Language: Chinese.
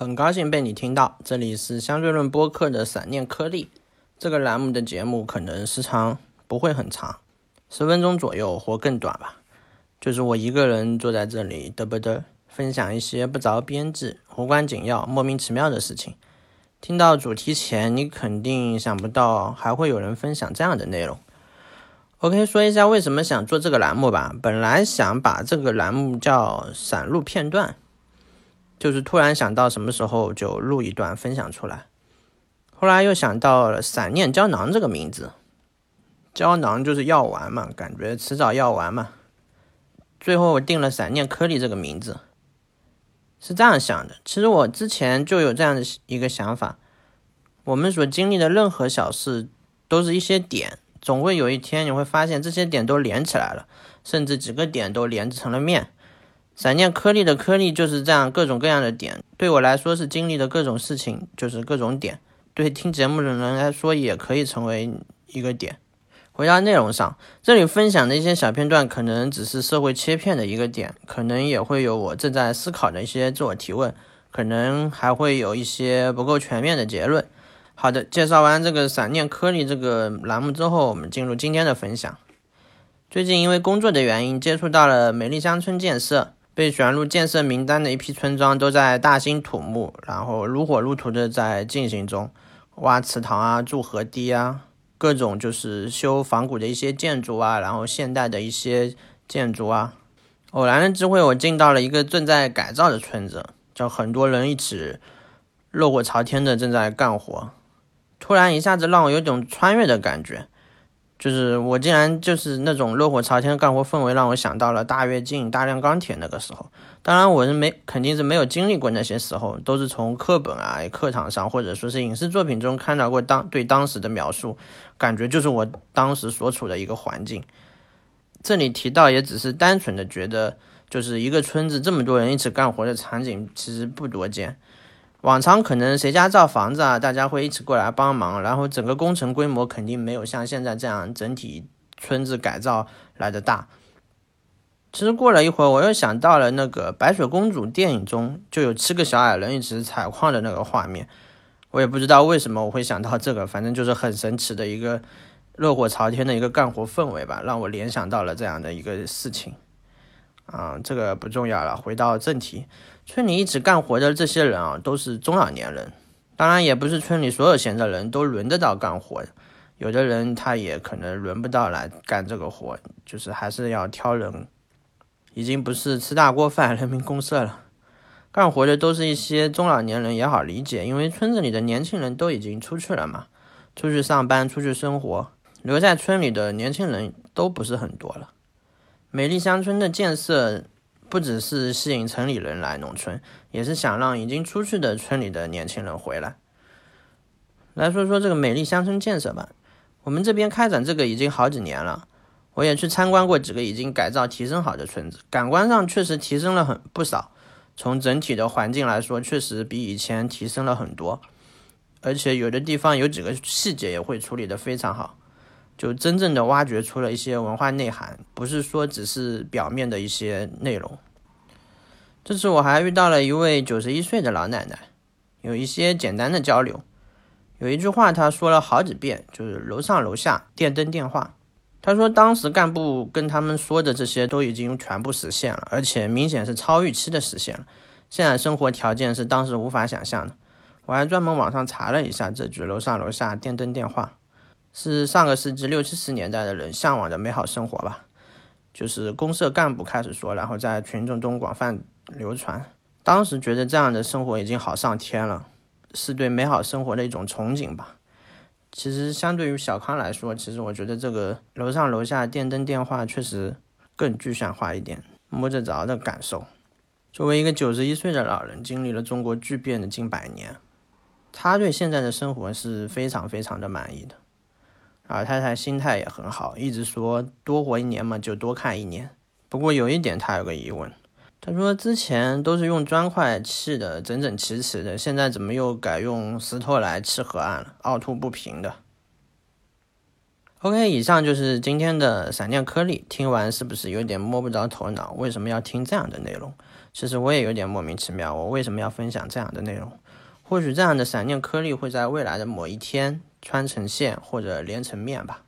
很高兴被你听到，这里是相对论播客的闪念颗粒。这个栏目的节目可能时长不会很长，十分钟左右或更短吧。就是我一个人坐在这里嘚啵嘚，分享一些不着边际、无关紧要、莫名其妙的事情。听到主题前，你肯定想不到还会有人分享这样的内容。OK，说一下为什么想做这个栏目吧。本来想把这个栏目叫闪录片段。就是突然想到什么时候就录一段分享出来，后来又想到了“散念胶囊”这个名字，胶囊就是药丸嘛，感觉迟早要完嘛。最后我定了“散念颗粒”这个名字，是这样想的。其实我之前就有这样的一个想法：我们所经历的任何小事，都是一些点，总会有一天你会发现这些点都连起来了，甚至几个点都连成了面。闪念颗粒的颗粒就是这样，各种各样的点，对我来说是经历的各种事情，就是各种点。对听节目的人来说，也可以成为一个点。回到内容上，这里分享的一些小片段，可能只是社会切片的一个点，可能也会有我正在思考的一些自我提问，可能还会有一些不够全面的结论。好的，介绍完这个闪念颗粒这个栏目之后，我们进入今天的分享。最近因为工作的原因，接触到了美丽乡村建设。被选入建设名单的一批村庄都在大兴土木，然后如火如荼的在进行中，挖祠堂啊，筑河堤啊，各种就是修仿古的一些建筑啊，然后现代的一些建筑啊。偶然的机会，我进到了一个正在改造的村子，就很多人一起热火朝天的正在干活，突然一下子让我有种穿越的感觉。就是我竟然就是那种热火朝天的干活氛围，让我想到了大跃进、大量钢铁那个时候。当然，我是没肯定是没有经历过那些时候，都是从课本啊、课堂上或者说是影视作品中看到过当对当时的描述，感觉就是我当时所处的一个环境。这里提到也只是单纯的觉得，就是一个村子这么多人一起干活的场景，其实不多见。往常可能谁家造房子啊，大家会一起过来帮忙，然后整个工程规模肯定没有像现在这样整体村子改造来的大。其实过了一会儿，我又想到了那个白雪公主电影中就有七个小矮人一起采矿的那个画面，我也不知道为什么我会想到这个，反正就是很神奇的一个热火朝天的一个干活氛围吧，让我联想到了这样的一个事情。啊，这个不重要了，回到正题。村里一直干活的这些人啊，都是中老年人。当然，也不是村里所有闲的人都轮得到干活，有的人他也可能轮不到来干这个活，就是还是要挑人。已经不是吃大锅饭、人民公社了，干活的都是一些中老年人，也好理解，因为村子里的年轻人都已经出去了嘛，出去上班、出去生活，留在村里的年轻人都不是很多了。美丽乡村的建设不只是吸引城里人来农村，也是想让已经出去的村里的年轻人回来。来说说这个美丽乡村建设吧，我们这边开展这个已经好几年了，我也去参观过几个已经改造提升好的村子，感官上确实提升了很不少。从整体的环境来说，确实比以前提升了很多，而且有的地方有几个细节也会处理得非常好。就真正的挖掘出了一些文化内涵，不是说只是表面的一些内容。这次我还遇到了一位九十一岁的老奶奶，有一些简单的交流。有一句话她说了好几遍，就是楼上楼下电灯电话。她说当时干部跟他们说的这些都已经全部实现了，而且明显是超预期的实现了。现在生活条件是当时无法想象的。我还专门网上查了一下这句楼上楼下电灯电话。是上个世纪六七十年代的人向往的美好生活吧，就是公社干部开始说，然后在群众中广泛流传。当时觉得这样的生活已经好上天了，是对美好生活的一种憧憬吧。其实相对于小康来说，其实我觉得这个楼上楼下电灯电话确实更具象化一点，摸得着的感受。作为一个九十一岁的老人，经历了中国巨变的近百年，他对现在的生活是非常非常的满意的。老太太心态也很好，一直说多活一年嘛，就多看一年。不过有一点，她有个疑问，她说之前都是用砖块砌的整整齐齐的，现在怎么又改用石头来砌河岸了，凹凸不平的？OK，以上就是今天的闪电颗粒，听完是不是有点摸不着头脑？为什么要听这样的内容？其实我也有点莫名其妙，我为什么要分享这样的内容？或许这样的闪电颗粒会在未来的某一天穿成线或者连成面吧。